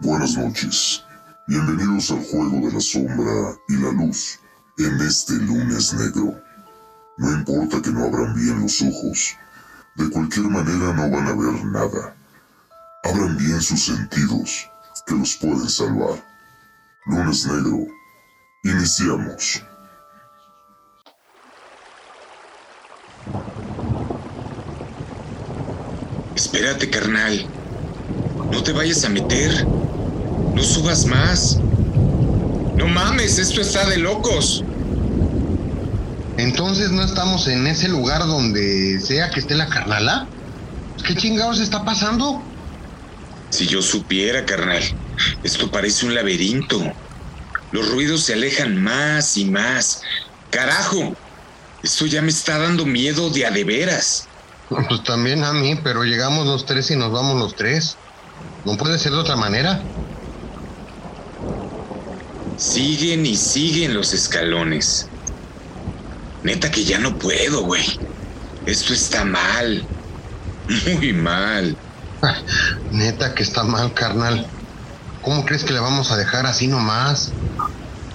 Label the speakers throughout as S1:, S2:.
S1: Buenas noches. Bienvenidos al juego de la sombra y la luz en este lunes negro. No importa que no abran bien los ojos, de cualquier manera no van a ver nada. Abran bien sus sentidos, que los pueden salvar. Lunes negro. Iniciamos.
S2: Espérate, carnal. No te vayas a meter. No subas más. No mames, esto está de locos.
S3: Entonces no estamos en ese lugar donde sea que esté la carnala. ¿Qué chingados está pasando?
S2: Si yo supiera, carnal. Esto parece un laberinto. Los ruidos se alejan más y más. Carajo. Esto ya me está dando miedo de a de veras.
S3: Pues también a mí, pero llegamos los tres y nos vamos los tres. No puede ser de otra manera.
S2: Siguen y siguen los escalones. Neta que ya no puedo, güey. Esto está mal. Muy mal.
S3: Neta que está mal, carnal. ¿Cómo crees que le vamos a dejar así nomás?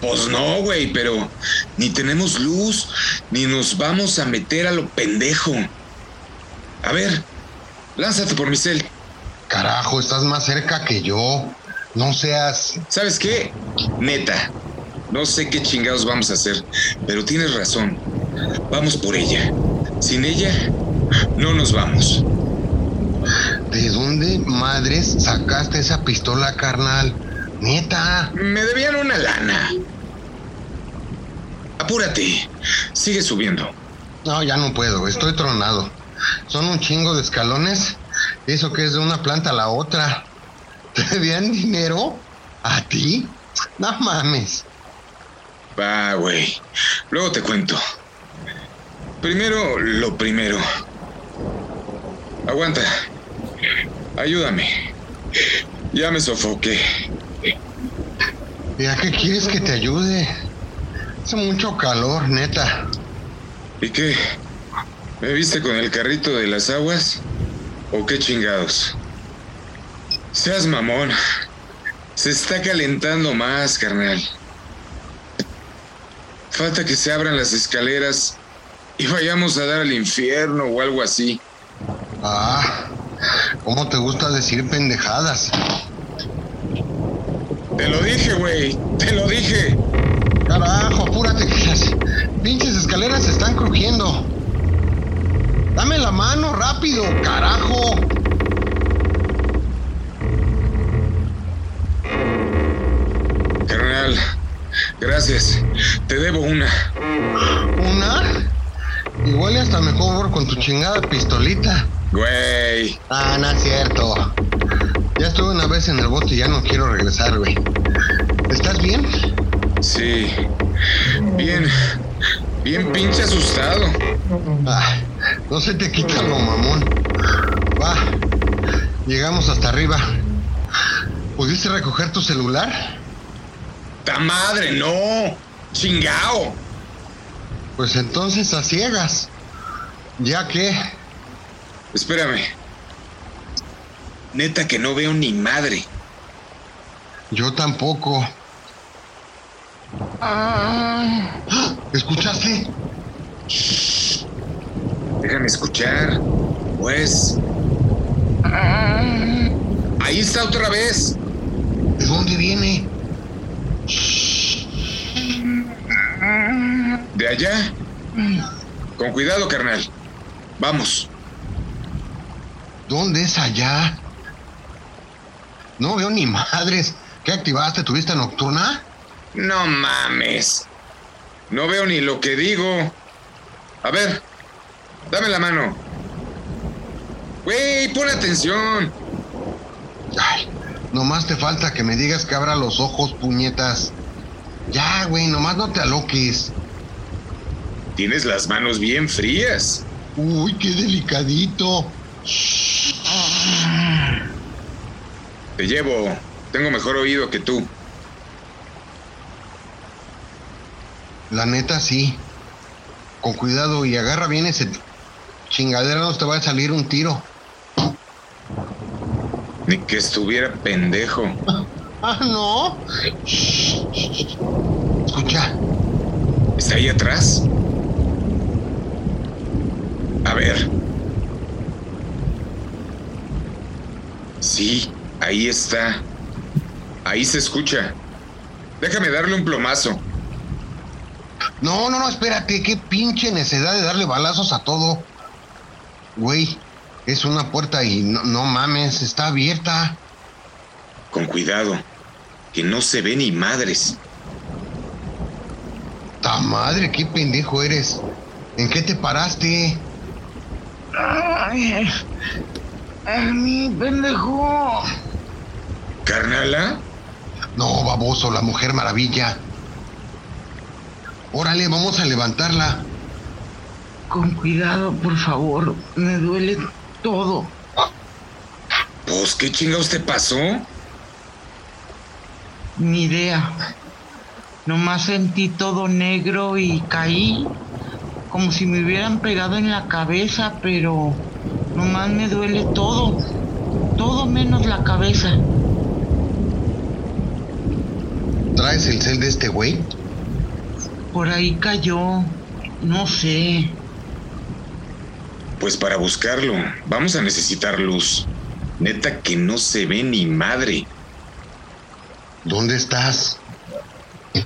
S2: Pues no, güey, pero ni tenemos luz, ni nos vamos a meter a lo pendejo. A ver, lánzate por mi cel.
S3: Carajo, estás más cerca que yo. No seas...
S2: ¿Sabes qué? Neta, no sé qué chingados vamos a hacer, pero tienes razón. Vamos por ella. Sin ella, no nos vamos.
S3: ¿De dónde madres sacaste esa pistola, carnal? Neta.
S2: Me debían una lana. Apúrate. Sigue subiendo.
S3: No, ya no puedo. Estoy tronado. Son un chingo de escalones. Eso que es de una planta a la otra. ¿Te debían dinero? ¿A ti? No mames.
S2: Va, güey. Luego te cuento. Primero, lo primero. Aguanta. Ayúdame. Ya me sofoqué.
S3: ¿Y a qué quieres que te ayude? Hace mucho calor, neta.
S2: ¿Y qué? ¿Me viste con el carrito de las aguas? ¿O qué chingados? Seas mamón. Se está calentando más, carnal. Falta que se abran las escaleras y vayamos a dar al infierno o algo así.
S3: Ah, ¿cómo te gusta decir pendejadas?
S2: Te lo dije, güey. Te lo dije.
S3: Carajo, apúrate que las pinches escaleras se están crujiendo. Dame la mano rápido, carajo.
S2: Carnal, gracias. Te debo una.
S3: ¿Una? Igual y hasta mejor con tu chingada pistolita.
S2: Güey.
S3: Ah, no es cierto. Ya estuve una vez en el bote y ya no quiero regresar, güey. ¿Estás bien?
S2: Sí. Bien. Bien pinche asustado.
S3: Ah, no se te quita lo mamón. Va. Llegamos hasta arriba. ¿Pudiste recoger tu celular?
S2: ¡Ta madre, no! ¡Chingao!
S3: Pues entonces a ciegas. ¿Ya qué?
S2: Espérame. Neta que no veo ni madre.
S3: Yo tampoco. Ah. ¿Escuchaste?
S2: Déjame escuchar. Pues. Ahí está otra vez.
S3: ¿De dónde viene?
S2: ¿De allá? Con cuidado, carnal. Vamos.
S3: ¿Dónde es allá? No veo ni madres. ¿Qué activaste? ¿Tu vista nocturna?
S2: No mames. No veo ni lo que digo. A ver, dame la mano. Güey, pon atención.
S3: Ay, nomás te falta que me digas que abra los ojos, puñetas. Ya, güey, nomás no te aloques.
S2: Tienes las manos bien frías.
S3: Uy, qué delicadito.
S2: Te llevo. Tengo mejor oído que tú.
S3: La neta, sí. Con cuidado y agarra bien ese chingadera, no te va a salir un tiro.
S2: Ni que estuviera pendejo.
S3: Ah, no. Escucha.
S2: ¿Está ahí atrás? A ver. Sí, ahí está. Ahí se escucha. Déjame darle un plomazo.
S3: No, no, no, espérate, qué pinche necesidad de darle balazos a todo. Güey, es una puerta y no, no mames, está abierta.
S2: Con cuidado, que no se ve ni madres.
S3: ¡Ta madre, qué pendejo eres! ¿En qué te paraste?
S4: Ay, ay, mi pendejo.
S2: ¿Carnala?
S3: No, baboso, la mujer maravilla. Órale, vamos a levantarla.
S4: Con cuidado, por favor. Me duele todo.
S2: Pues, ¿qué chingados te pasó?
S4: Ni idea. Nomás sentí todo negro y caí como si me hubieran pegado en la cabeza, pero nomás me duele todo. Todo menos la cabeza.
S3: ¿Traes el cel de este güey?
S4: Por ahí cayó. No sé.
S2: Pues para buscarlo, vamos a necesitar luz. Neta que no se ve ni madre.
S3: ¿Dónde estás?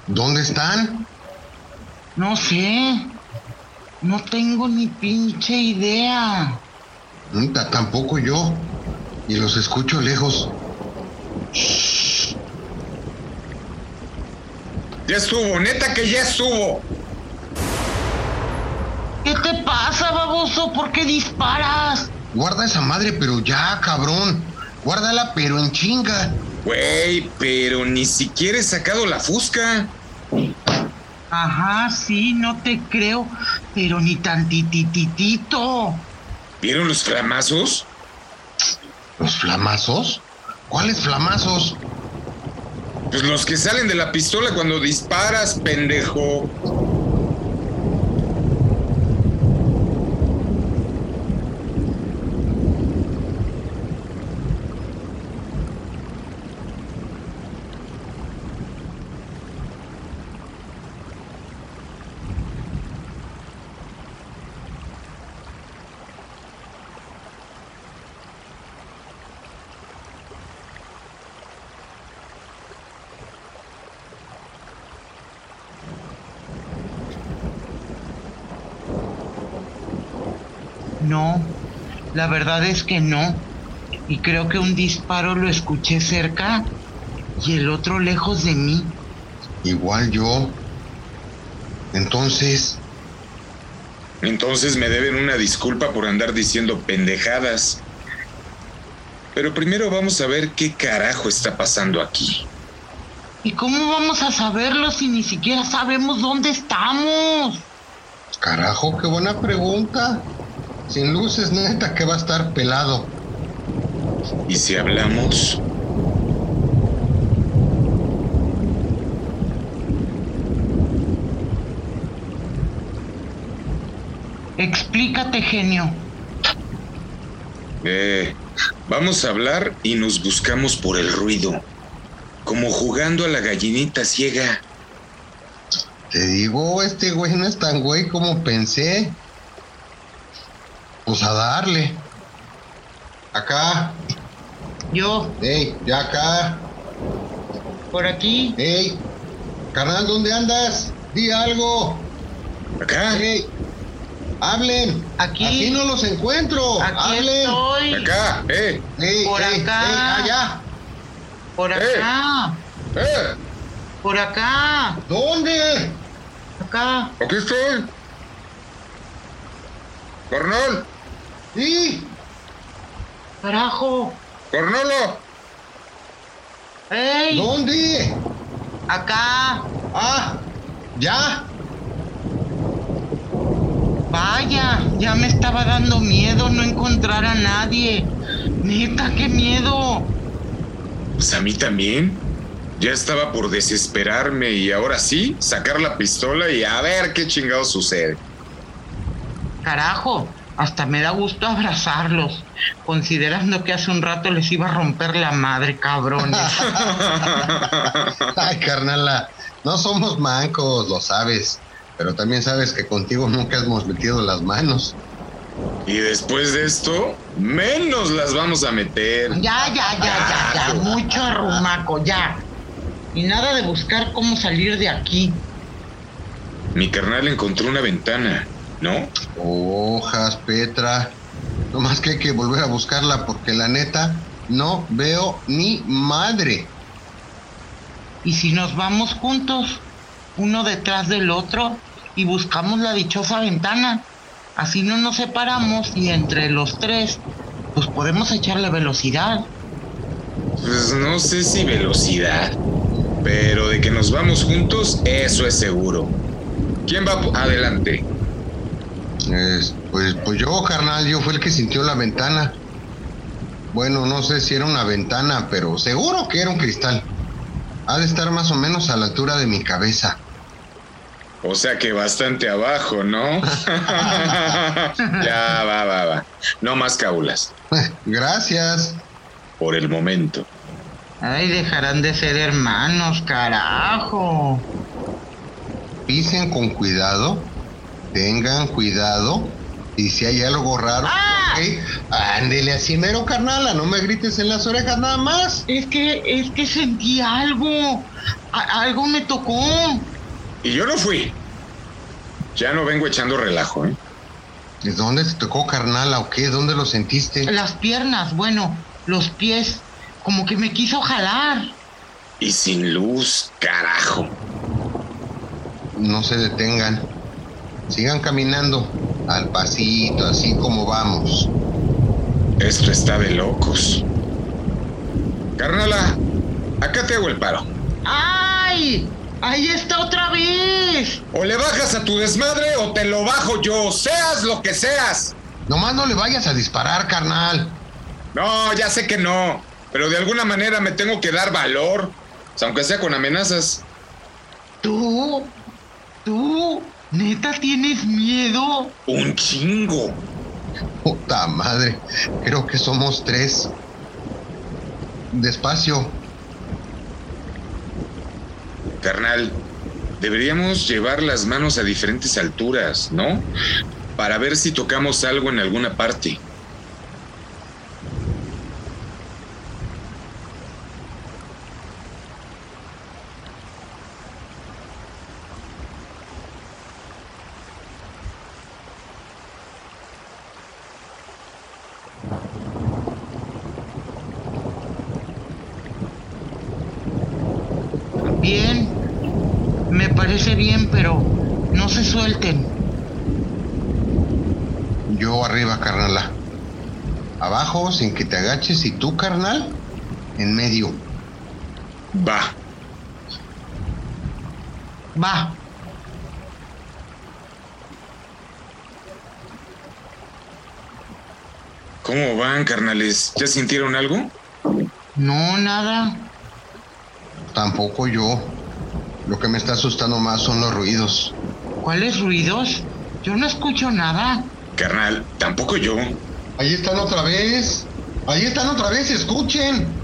S3: ¿Dónde están?
S4: No sé. No tengo ni pinche idea.
S3: Ta- Tampoco yo. Y los escucho lejos.
S2: Ya estuvo, neta que ya estuvo.
S4: ¿Qué te pasa, baboso? ¿Por qué disparas?
S3: Guarda esa madre, pero ya, cabrón. Guárdala, pero en chinga.
S2: Güey, pero ni siquiera he sacado la fusca.
S4: Ajá, sí, no te creo, pero ni tantititito.
S2: ¿Vieron los flamazos?
S3: ¿Los flamazos? ¿Cuáles flamazos?
S2: Pues los que salen de la pistola cuando disparas, pendejo.
S4: No, la verdad es que no. Y creo que un disparo lo escuché cerca y el otro lejos de mí.
S3: Igual yo. Entonces,
S2: Entonces me deben una disculpa por andar diciendo pendejadas. Pero primero vamos a ver qué carajo está pasando aquí.
S4: ¿Y cómo vamos a saberlo si ni siquiera sabemos dónde estamos?
S3: carajo, qué buena pregunta. Sin luces, neta, que va a estar pelado.
S2: Y si hablamos,
S4: Explícate, genio.
S2: eh, vamos a hablar y nos buscamos por el ruido. Como jugando a la gallinita ciega.
S3: Te digo, este güey no es tan güey como pensé. Pues a darle. Acá.
S4: Yo,
S3: Ey, ya acá.
S4: por aquí.
S3: Ey. Carnal, ¿dónde andas? Di algo.
S2: Acá,
S3: Ey. Hablen.
S4: Aquí.
S3: Aquí no los encuentro.
S4: Aquí
S3: Hablen.
S4: estoy.
S2: acá,
S3: Ey,
S4: Por
S3: ey,
S4: acá.
S3: ey, allá.
S4: Por acá.
S2: eh,
S4: Por acá.
S3: ¿Dónde?
S4: Acá.
S2: aquí estoy. Cornol,
S3: Sí.
S4: Carajo.
S2: Cornolo,
S4: ¡Ey!
S3: ¿Dónde?
S4: Acá.
S3: Ah, ya.
S4: Vaya, ya me estaba dando miedo no encontrar a nadie. Neta, qué miedo.
S2: pues a mí también. Ya estaba por desesperarme y ahora sí, sacar la pistola y a ver qué chingado sucede.
S4: Carajo, Hasta me da gusto abrazarlos, considerando que hace un rato les iba a romper la madre, cabrones.
S3: Ay, carnala, no somos mancos, lo sabes. Pero también sabes que contigo nunca hemos metido las manos.
S2: Y después de esto, menos las vamos a meter.
S4: Ya, ya, ya, ya, ya. Mucho arrumaco, ya. Y nada de buscar cómo salir de aquí.
S2: Mi carnal encontró una ventana, ¿no?
S3: Hojas, Petra. No más que hay que volver a buscarla porque la neta no veo ni madre.
S4: ¿Y si nos vamos juntos, uno detrás del otro, y buscamos la dichosa ventana? Así no nos separamos y entre los tres, pues podemos echarle velocidad.
S2: Pues no sé si velocidad, pero de que nos vamos juntos, eso es seguro. ¿Quién va adelante?
S3: Pues, pues yo, carnal, yo fui el que sintió la ventana. Bueno, no sé si era una ventana, pero seguro que era un cristal. Ha de estar más o menos a la altura de mi cabeza.
S2: O sea que bastante abajo, ¿no? ya, va, va, va. No más cábulas.
S3: Gracias.
S2: Por el momento.
S4: Ay, dejarán de ser hermanos, carajo.
S3: Pisen con cuidado. Tengan cuidado. Y si hay algo raro, ¡Ah! ándele así mero, carnala, no me grites en las orejas nada más.
S4: Es que, es que sentí algo. algo me tocó.
S2: Y yo no fui. Ya no vengo echando relajo, ¿eh?
S3: ¿De dónde te tocó, carnala, o qué? ¿Dónde lo sentiste?
S4: Las piernas, bueno, los pies. Como que me quiso jalar.
S2: Y sin luz, carajo.
S3: No se detengan. Sigan caminando al pasito, así como vamos.
S2: Esto está de locos. Carnala, acá te hago el paro.
S4: ¡Ay! ¡Ahí está otra vez!
S2: O le bajas a tu desmadre o te lo bajo yo, seas lo que seas.
S3: Nomás no le vayas a disparar, carnal.
S2: No, ya sé que no, pero de alguna manera me tengo que dar valor, aunque sea con amenazas.
S4: ¿Tú? ¿Tú? ¿Neta tienes miedo?
S2: Un chingo.
S3: Puta madre, creo que somos tres. Despacio,
S2: Carnal, deberíamos llevar las manos a diferentes alturas, ¿no? Para ver si tocamos algo en alguna parte.
S4: Bien, me parece bien, pero no se suelten.
S3: Yo arriba, carnala. Abajo, sin que te agaches, y tú, carnal, en medio.
S2: Va.
S4: Va.
S2: ¿Cómo van, carnales? ¿Ya sintieron algo?
S4: No, nada.
S3: Tampoco yo. Lo que me está asustando más son los ruidos.
S4: ¿Cuáles ruidos? Yo no escucho nada.
S2: Carnal, tampoco yo.
S3: Ahí están otra vez. Ahí están otra vez, escuchen.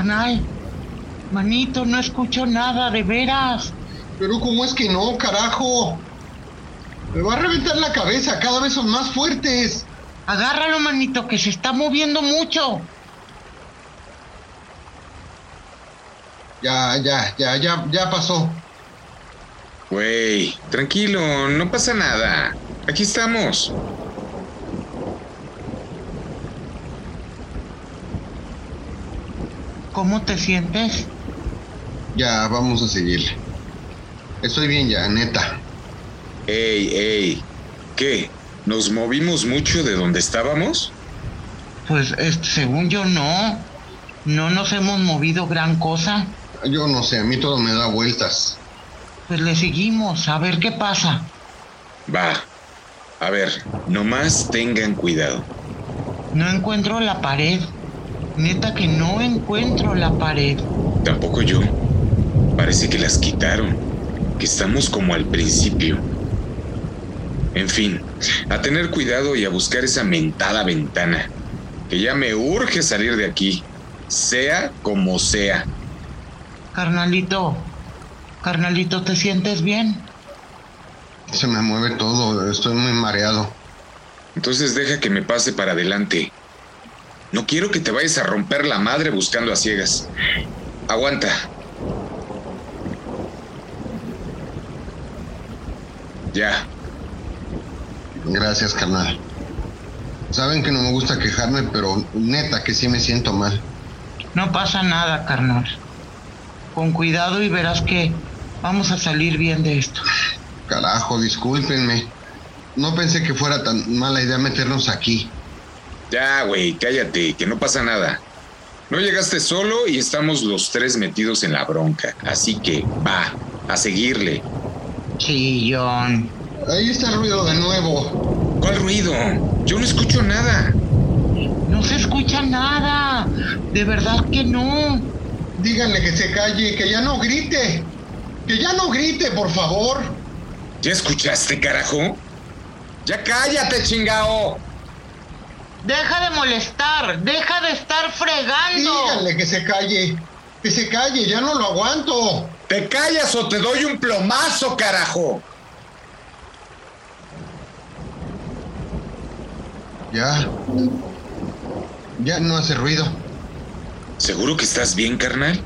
S4: Carnal. Manito, no escucho nada, de veras.
S3: Pero ¿cómo es que no, carajo? Me va a reventar la cabeza, cada vez son más fuertes.
S4: Agárralo, manito, que se está moviendo mucho.
S3: Ya, ya, ya, ya, ya pasó.
S2: Güey, tranquilo, no pasa nada. Aquí estamos.
S4: ¿Cómo te sientes?
S3: Ya, vamos a seguirle. Estoy bien ya, neta.
S2: Ey, ey. ¿Qué? ¿Nos movimos mucho de donde estábamos?
S4: Pues este, según yo no. No nos hemos movido gran cosa.
S3: Yo no sé, a mí todo me da vueltas.
S4: Pues le seguimos, a ver qué pasa.
S2: Va. A ver, nomás tengan cuidado.
S4: No encuentro la pared. Neta que no encuentro la pared.
S2: Tampoco yo. Parece que las quitaron. Que estamos como al principio. En fin, a tener cuidado y a buscar esa mentada ventana. Que ya me urge salir de aquí. Sea como sea.
S4: Carnalito, carnalito, ¿te sientes bien?
S3: Se me mueve todo, estoy muy mareado.
S2: Entonces deja que me pase para adelante. No quiero que te vayas a romper la madre buscando a ciegas. Aguanta. Ya.
S3: Gracias, carnal. Saben que no me gusta quejarme, pero neta que sí me siento mal.
S4: No pasa nada, carnal. Con cuidado y verás que vamos a salir bien de esto.
S3: Carajo, discúlpenme. No pensé que fuera tan mala idea meternos aquí.
S2: Ya, güey, cállate, que no pasa nada. No llegaste solo y estamos los tres metidos en la bronca. Así que va, a seguirle.
S4: Chillón.
S3: Ahí está el ruido de nuevo.
S2: ¿Cuál ruido? Yo no escucho nada.
S4: No se escucha nada. De verdad que no.
S3: Díganle que se calle, que ya no grite. Que ya no grite, por favor.
S2: ¿Ya escuchaste, carajo? Ya cállate, chingao.
S4: Deja de molestar. Deja de estar fregando.
S3: Díganle que se calle. Que se calle, ya no lo aguanto.
S2: ¿Te callas o te doy un plomazo, carajo?
S3: Ya. Ya no hace ruido.
S2: ¿Seguro que estás bien, carnal?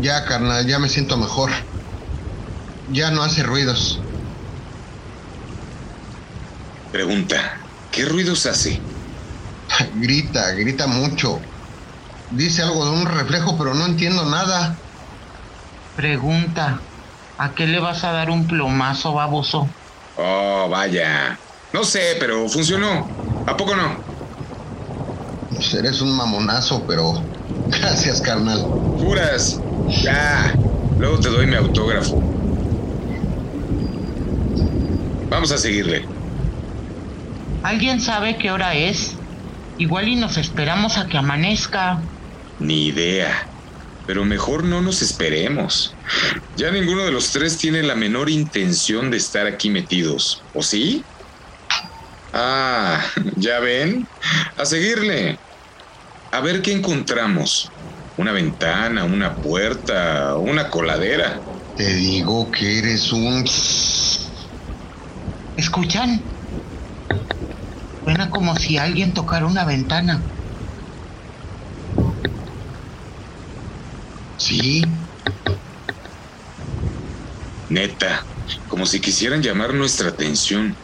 S3: Ya, carnal, ya me siento mejor. Ya no hace ruidos.
S2: Pregunta, ¿qué ruidos hace?
S3: Grita, grita mucho. Dice algo de un reflejo, pero no entiendo nada.
S4: Pregunta, ¿a qué le vas a dar un plomazo, baboso?
S2: Oh, vaya. No sé, pero funcionó. ¿A poco no?
S3: Pues eres un mamonazo, pero gracias, carnal.
S2: ¿Juras? Ya. Luego te doy mi autógrafo. Vamos a seguirle.
S4: ¿Alguien sabe qué hora es? Igual y nos esperamos a que amanezca.
S2: Ni idea. Pero mejor no nos esperemos. Ya ninguno de los tres tiene la menor intención de estar aquí metidos. ¿O sí? Ah, ¿ya ven? A seguirle. A ver qué encontramos. Una ventana, una puerta, una coladera.
S3: Te digo que eres un...
S4: ¿Escuchan? Suena como si alguien tocara una ventana.
S3: Sí,
S2: Neta, como si quisieran llamar nuestra atención.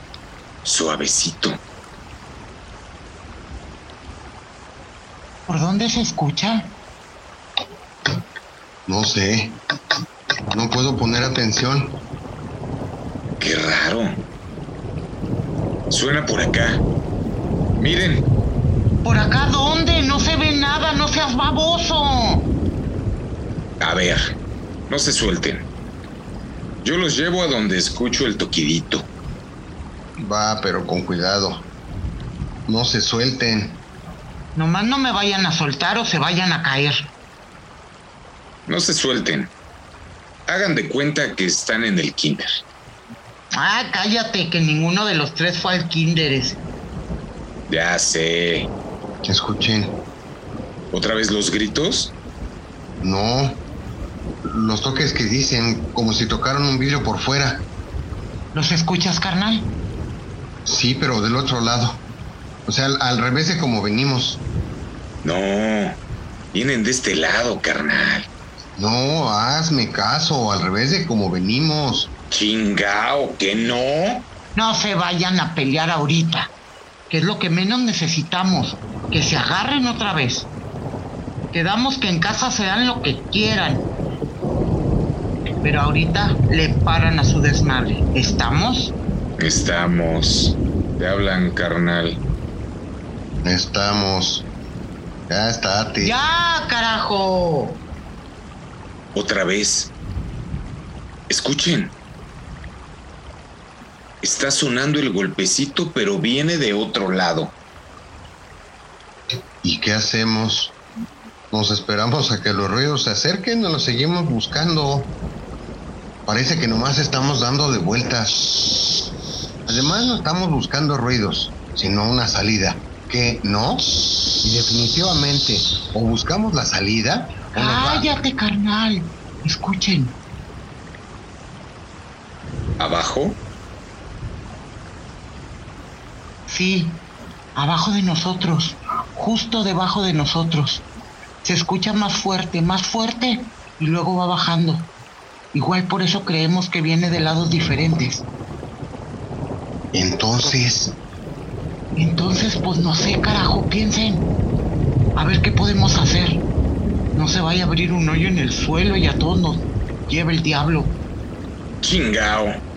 S2: Suavecito.
S4: ¿Por dónde se escucha?
S3: no sé. No puedo poner atención.
S2: Qué raro. Suena por acá. Miren,
S4: ¿Por acá dónde? No se ve nada, no seas baboso.
S2: a ver, no se suelten. Yo los llevo a donde escucho el toquidito.
S3: Va, pero con cuidado. No se suelten.
S4: Nomás no me vayan a soltar o se vayan a caer.
S2: No se suelten. Hagan de cuenta que están en el kinder.
S4: Ah, cállate, que ninguno de los tres fue al kinder ese.
S2: Ya sé.
S3: Escuchen.
S2: ¿Otra vez los gritos?
S3: No. Los toques que dicen, como si tocaran un vidrio por fuera.
S4: ¿Los escuchas, carnal?
S3: Sí, pero del otro lado. O sea, al, al revés de como venimos.
S2: No. Vienen de este lado, carnal.
S3: No, hazme caso, al revés de como venimos.
S2: Chingao, que no.
S4: No se vayan a pelear ahorita, que es lo que menos necesitamos, que se agarren otra vez. Quedamos que en casa se dan lo que quieran. pero ahorita le paran a su desmadre. ¿Estamos?
S2: Estamos. Te hablan, carnal.
S3: Estamos. Ya está, tío.
S4: ¡Ya, carajo!
S2: Otra vez. Escuchen. Está sonando el golpecito, pero viene de otro lado.
S3: ¿Y qué hacemos? Nos esperamos a que los ruidos se acerquen o los seguimos buscando. Parece que nomás estamos dando de vueltas. Además no estamos buscando ruidos, sino una salida. ¿Qué? ¿No? Y definitivamente, o buscamos la salida o
S4: Cállate, carnal. Escuchen.
S2: Abajo.
S4: Sí, abajo de nosotros, justo debajo de nosotros. Se escucha más fuerte, más fuerte y luego va bajando. Igual por eso creemos que viene de lados diferentes.
S3: Entonces,
S4: Entonces, pues no sé, carajo, piensen. A ver qué podemos hacer. No se vaya a abrir un hoyo en el suelo y a todos nos lleve el diablo.
S2: Chingao.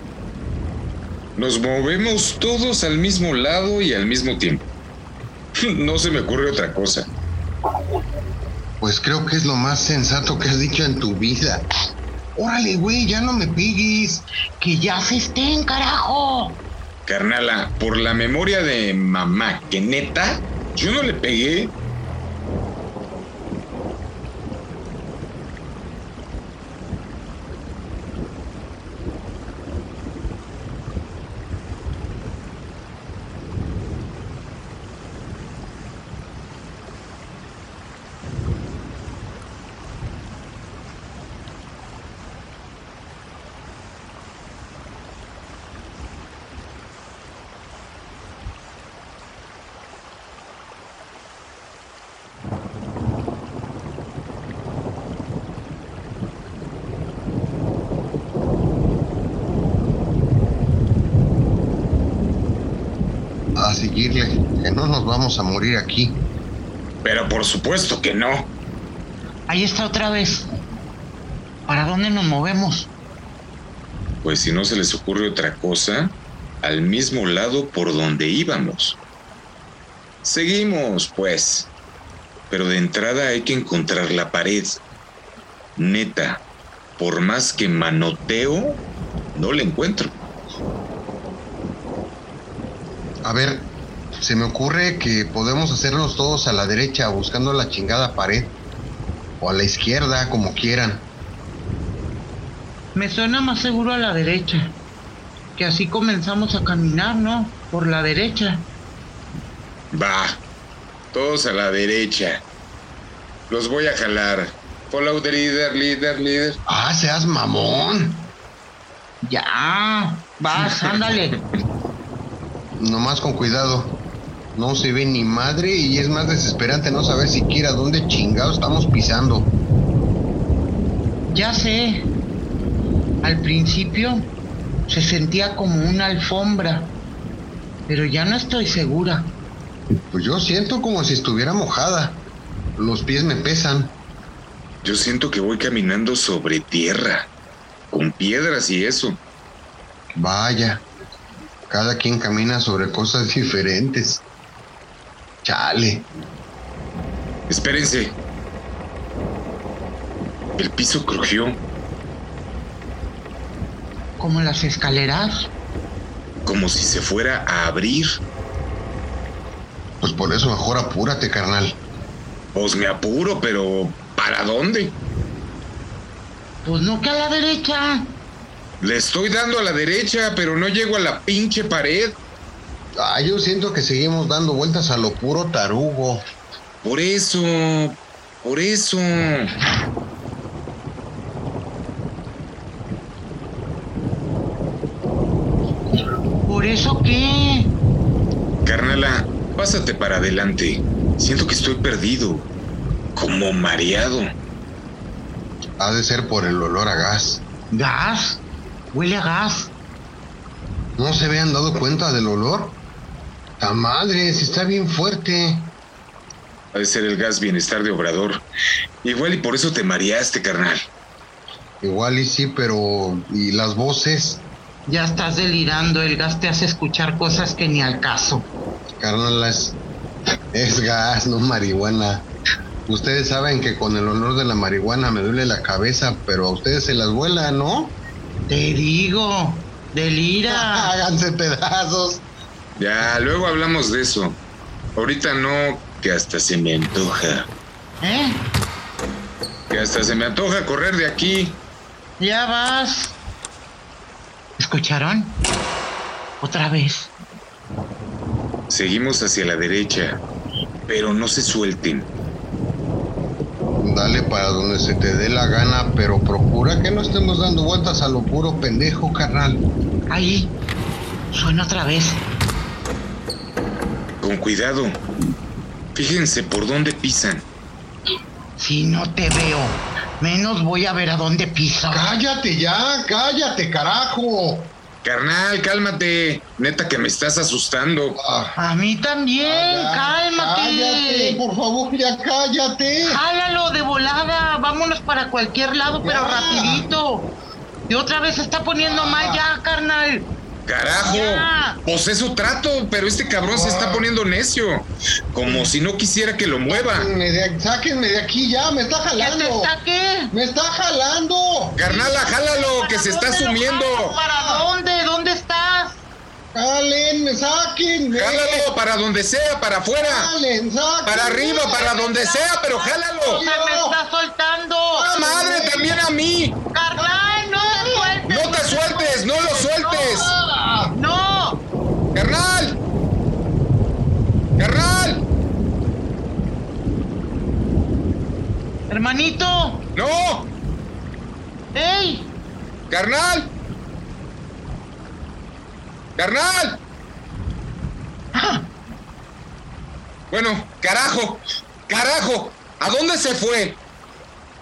S2: Nos movemos todos al mismo lado y al mismo tiempo. No se me ocurre otra cosa.
S3: pues creo que es lo más sensato que has dicho en tu vida. Órale, güey, ya no me pigues.
S4: Que ya se estén, carajo.
S2: Carnala, por la memoria de mamá, que neta, yo no le pegué.
S3: A seguirle, que no nos vamos a morir aquí.
S2: Pero por supuesto que no.
S4: Ahí está otra vez. ¿Para dónde nos movemos?
S2: Pues si no se les ocurre otra cosa, al mismo lado por donde íbamos. Seguimos, pues. Pero de entrada hay que encontrar la pared. Neta, por más que manoteo, no la encuentro.
S3: A ver, se me ocurre que podemos hacernos todos a la derecha buscando la chingada pared. O a la izquierda, como quieran.
S4: Me suena más seguro a la derecha. Que así comenzamos a caminar, ¿no? Por la derecha.
S2: Va, todos a la derecha. Los voy a jalar. Follow the leader, leader, leader.
S3: Ah, seas mamón.
S4: Ya. Vas, ándale.
S3: Nomás con cuidado. No se ve ni madre y es más desesperante no saber siquiera dónde chingados estamos pisando.
S4: Ya sé. Al principio se sentía como una alfombra. Pero ya no estoy segura.
S3: Pues yo siento como si estuviera mojada. Los pies me pesan.
S2: Yo siento que voy caminando sobre tierra, con piedras y eso.
S3: Vaya. Cada quien camina sobre cosas diferentes. Chale.
S2: Espérense. El piso crujió,
S4: Como las escaleras.
S2: como si se fuera a abrir.
S3: Pues por eso mejor apúrate, carnal.
S2: Pues me apuro, pero ¿para dónde?
S4: Pues no que a la derecha.
S2: Le estoy dando a la derecha, pero no llego a la pinche pared.
S3: Ah, yo siento que seguimos dando vueltas a lo puro tarugo.
S2: Por eso, por eso.
S4: ¿Por eso qué?
S2: Carnala, pásate para adelante. Siento que estoy perdido, como mareado.
S3: Ha de ser por el olor a gas.
S4: ¿Gas? Huele a gas.
S3: ¿No se habían dado cuenta del olor? ¡Ta madre! Si está bien fuerte.
S2: Ha de ser el gas bienestar de Obrador. Igual y por eso te mareaste, carnal.
S3: Igual y sí, pero ¿y las voces?
S4: Ya estás delirando, el gas te hace escuchar cosas que ni al caso.
S3: Carnal, es, es gas, no marihuana. Ustedes saben que con el olor de la marihuana me duele la cabeza, pero a ustedes se las vuela, ¿no?
S4: Te digo, delira.
S3: Háganse pedazos.
S2: Ya, luego hablamos de eso. Ahorita no, que hasta se me antoja.
S4: ¿Eh?
S2: Que hasta se me antoja correr de aquí.
S4: Ya vas. ¿Escucharon? Otra vez.
S2: Seguimos hacia la derecha, pero no se suelten.
S3: Dale para donde se te dé la gana, pero procura que no estemos dando vueltas a lo puro pendejo, carnal.
S4: Ahí. Suena otra vez.
S2: Con cuidado. Fíjense por dónde pisan.
S4: Si no te veo, menos voy a ver a dónde piso.
S3: Cállate ya, cállate, carajo.
S2: Carnal, cálmate. Neta que me estás asustando.
S3: Ah,
S4: A mí también,
S3: ya,
S4: cálmate.
S3: Cállate, por favor, ya cállate.
S4: Jálalo de volada, vámonos para cualquier lado, pero
S3: Ya.
S4: rapidito. Y otra vez se está poniendo mal ya, carnal.
S2: Carajo.
S4: Ya.
S2: Pues eso trato, pero este cabrón se está poniendo necio. Como si no quisiera que lo mueva.
S3: Sáquenme de, sáquenme de aquí ya, me está
S4: ¿Ya te
S3: jalando.
S4: está qué?
S3: Me está jalando.
S2: Carnala, jálalo, que
S4: ¿Para
S2: se está sumiendo.
S4: jalo? ¿Para dónde? ¿Dónde estás?
S3: Jalen, me saquen.
S2: Jálalo para donde sea, para afuera.
S3: Jalen, sáquenme.
S2: Para arriba, para donde sea, pero jálalo.
S4: Se me está soltando.
S2: ¡Ah, madre! También a mí.
S4: Carnal, no te sueltes.
S2: No te sueltes, no lo sueltes.
S4: No.
S2: Carnal. Carnal.
S4: Hermanito.
S2: No.
S4: ¡Ey!
S2: Carnal. Carnal. Bueno, carajo. Carajo. ¿A dónde se fue?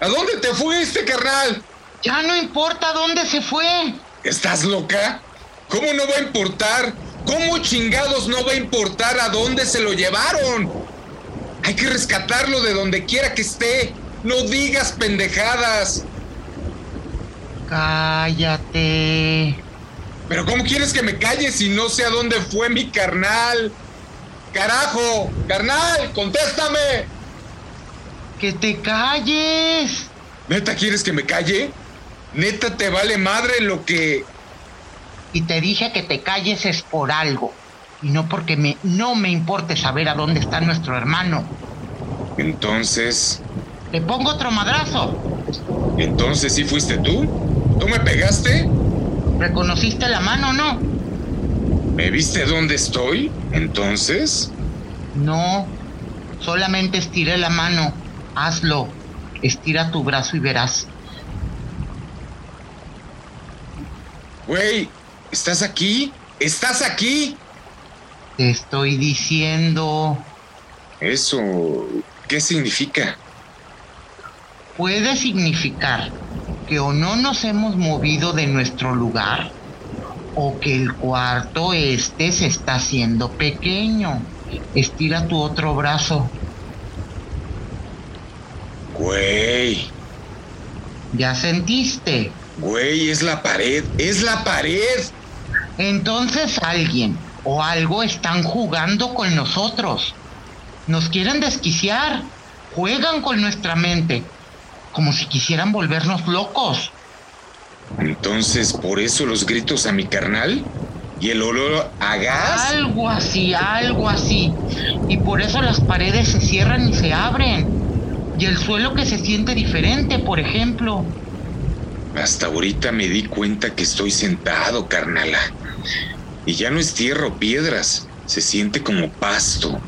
S2: ¿A dónde te fuiste, carnal?
S4: Ya no importa dónde se fue.
S2: ¿Estás loca? ¿Cómo no va a importar? ¿Cómo chingados no va a importar a dónde se lo llevaron? Hay que rescatarlo de donde quiera que esté. No digas pendejadas.
S4: Cállate.
S2: Pero ¿cómo quieres que me calle si no sé a dónde fue mi carnal? Carajo, carnal, contéstame.
S4: Que te calles.
S2: ¿Neta quieres que me calle? ¿Neta te vale madre lo que...
S4: Y te dije que te calles es por algo. Y no porque me, no me importe saber a dónde está nuestro hermano.
S2: Entonces...
S4: Te pongo otro madrazo.
S2: ¿Entonces sí fuiste tú? ¿Tú me pegaste?
S4: ¿Reconociste la mano o no?
S2: ¿Me viste dónde estoy? Entonces...
S4: No. Solamente estiré la mano. Hazlo. Estira tu brazo y verás.
S2: Güey, ¿estás aquí? ¿Estás aquí?
S4: Te estoy diciendo.
S2: Eso, ¿qué significa?
S4: Puede significar que o no nos hemos movido de nuestro lugar o que el cuarto este se está haciendo pequeño. Estira tu otro brazo.
S2: Güey,
S4: ¿Ya sentiste?
S2: güey, es la pared, es la pared.
S4: Entonces alguien o algo están jugando con nosotros. Nos quieren desquiciar. Juegan con nuestra mente. Como si quisieran volvernos locos.
S2: Entonces, ¿por eso los gritos a mi carnal? ¿Y el olor a gas?
S4: Algo así, algo así. Y por eso las paredes se cierran y se abren. Y el suelo que se siente diferente, por ejemplo.
S2: Hasta ahorita me di cuenta que estoy sentado, carnala. Y ya no es tierra o piedras, se siente como pasto.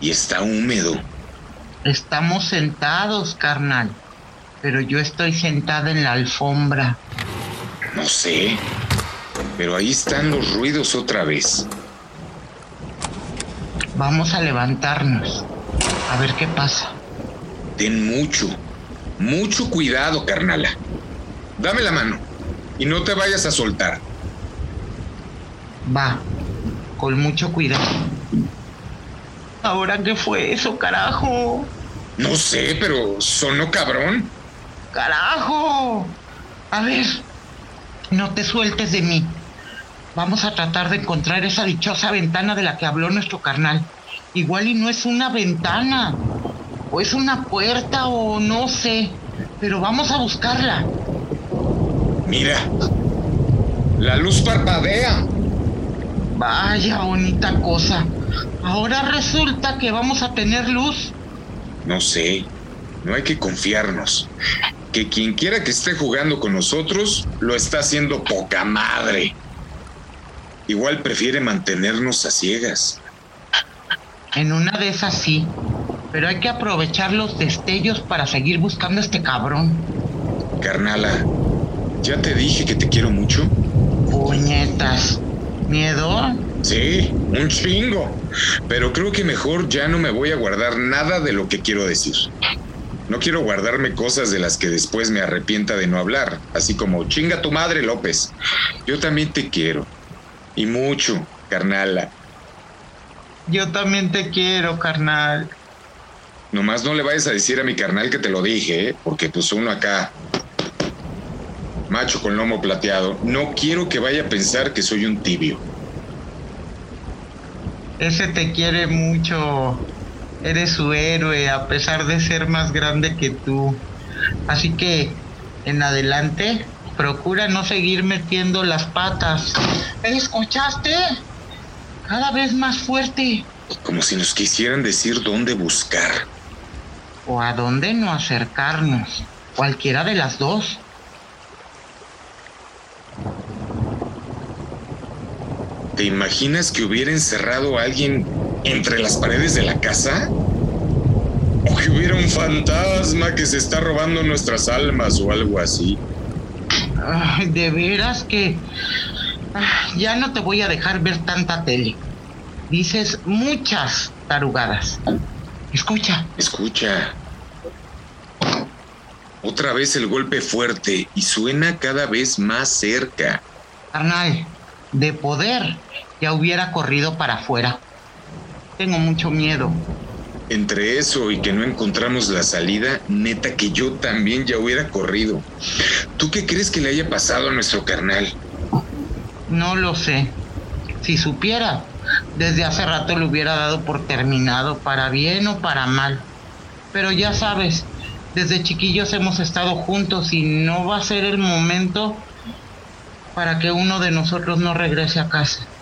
S2: Y está húmedo.
S4: Estamos sentados, carnal. Pero yo estoy sentada en la alfombra.
S2: No sé. Pero ahí están los ruidos otra vez.
S4: Vamos a levantarnos. A ver qué pasa.
S2: Ten mucho, mucho cuidado, carnala. Dame la mano y no te vayas a soltar.
S4: Va. Con mucho cuidado. ¿Ahora qué fue eso, carajo?
S2: No sé, pero sonó cabrón.
S4: ¡Carajo! A ver, no te sueltes de mí. Vamos a tratar de encontrar esa dichosa ventana de la que habló nuestro carnal. Igual y no es una ventana, o es una puerta, o no sé, pero vamos a buscarla.
S2: Mira, la luz parpadea.
S4: Vaya bonita cosa. Ahora resulta que vamos a tener luz.
S2: No sé, no hay que confiarnos. Que quien quiera que esté jugando con nosotros lo está haciendo poca madre. Igual prefiere mantenernos a ciegas.
S4: En una de esas sí, pero hay que aprovechar los destellos para seguir buscando a este cabrón.
S2: Carnala, ¿ya te dije que te quiero mucho?
S4: Puñetas. ¿Miedo?
S2: Sí, un chingo. Pero creo que mejor ya no me voy a guardar nada de lo que quiero decir. No quiero guardarme cosas de las que después me arrepienta de no hablar, así como chinga tu madre López. Yo también te quiero. Y mucho, carnala.
S4: Yo también te quiero, carnal.
S2: Nomás no le vayas a decir a mi carnal que te lo dije, ¿eh? porque pues uno acá, macho con lomo plateado, no quiero que vaya a pensar que soy un tibio.
S4: Ese te quiere mucho. Eres su héroe a pesar de ser más grande que tú. Así que, en adelante, procura no seguir metiendo las patas. ¿Escuchaste? Cada vez más fuerte.
S2: Como si nos quisieran decir dónde buscar.
S4: O a dónde no acercarnos. Cualquiera de las dos.
S2: ¿Te imaginas que hubiera encerrado a alguien entre las paredes de la casa? ¿O que hubiera un fantasma que se está robando nuestras almas o algo así?
S4: Ay, de veras que ay, ya no te voy a dejar ver tanta tele. Dices muchas tarugadas. Escucha.
S2: Escucha. Otra vez el golpe fuerte y suena cada vez más cerca.
S4: Carnal, de poder ya hubiera corrido para afuera. Tengo mucho miedo.
S2: Entre eso y que no encontramos la salida, neta que yo también ya hubiera corrido. ¿Tú qué crees que le haya pasado a nuestro carnal?
S4: No lo sé. Si supiera, desde hace rato le hubiera dado por terminado, para bien o para mal. Pero ya sabes, desde chiquillos hemos estado juntos y no va a ser el momento para que uno de nosotros no regrese a casa.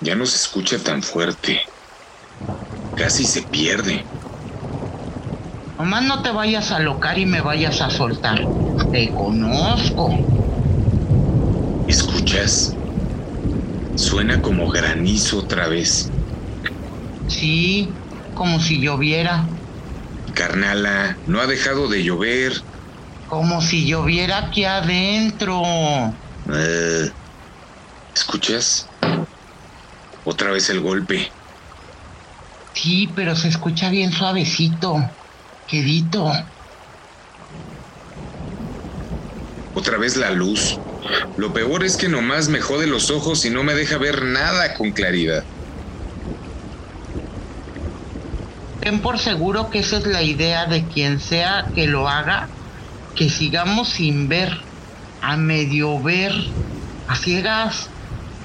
S2: Ya no se escucha tan fuerte. Casi se pierde.
S4: Nomás no te vayas a locar y me vayas a soltar. Te conozco.
S2: ¿Escuchas? Suena como granizo otra vez.
S4: Sí, como si lloviera.
S2: Carnala, no ha dejado de llover.
S4: Como si lloviera aquí adentro.
S2: Eh, ¿Escuchas? Otra vez el golpe.
S4: Sí, pero se escucha bien suavecito. Quedito.
S2: Otra vez la luz. Lo peor es que nomás me jode los ojos y no me deja ver nada con claridad.
S4: Ten por seguro que esa es la idea de quien sea que lo haga, que sigamos sin ver, a medio ver, a ciegas.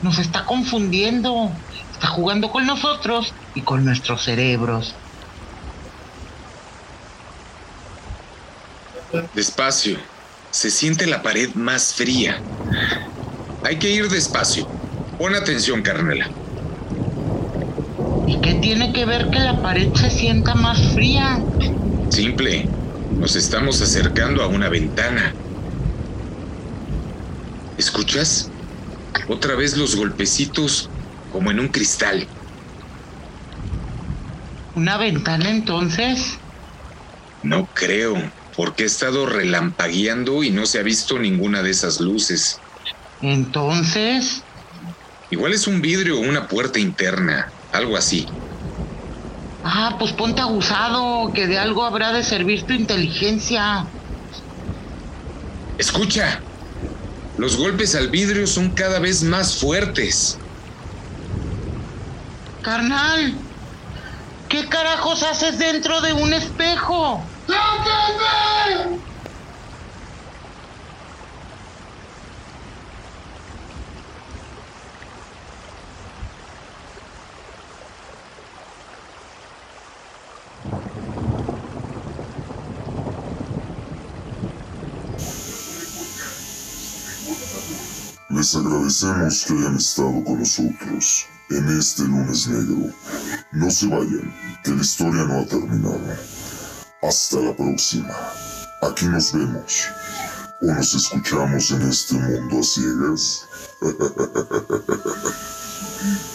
S4: Nos está confundiendo, está jugando con nosotros y con nuestros cerebros.
S2: Despacio. Se siente la pared más fría. Hay que ir despacio. Pon atención, Carnela.
S4: ¿Y qué tiene que ver que la pared se sienta más fría?
S2: Simple. Nos estamos acercando a una ventana. ¿Escuchas? Otra vez los golpecitos como en un cristal.
S4: ¿Una ventana entonces?
S2: No creo, porque he estado relampagueando y no se ha visto ninguna de esas luces.
S4: Entonces,
S2: Igual es un vidrio o una puerta interna, algo así.
S4: ah, pues ponte abusado, que de algo habrá de servir tu inteligencia.
S2: Escucha, los golpes al vidrio son cada vez más fuertes.
S4: Carnal, ¿qué carajos haces dentro de un espejo?
S3: ¡Sáquenme!
S1: Les agradecemos que hayan estado con nosotros en este lunes negro. No se vayan, que la historia no ha terminado. Hasta la próxima. Aquí nos vemos. O nos escuchamos en este mundo a ciegas.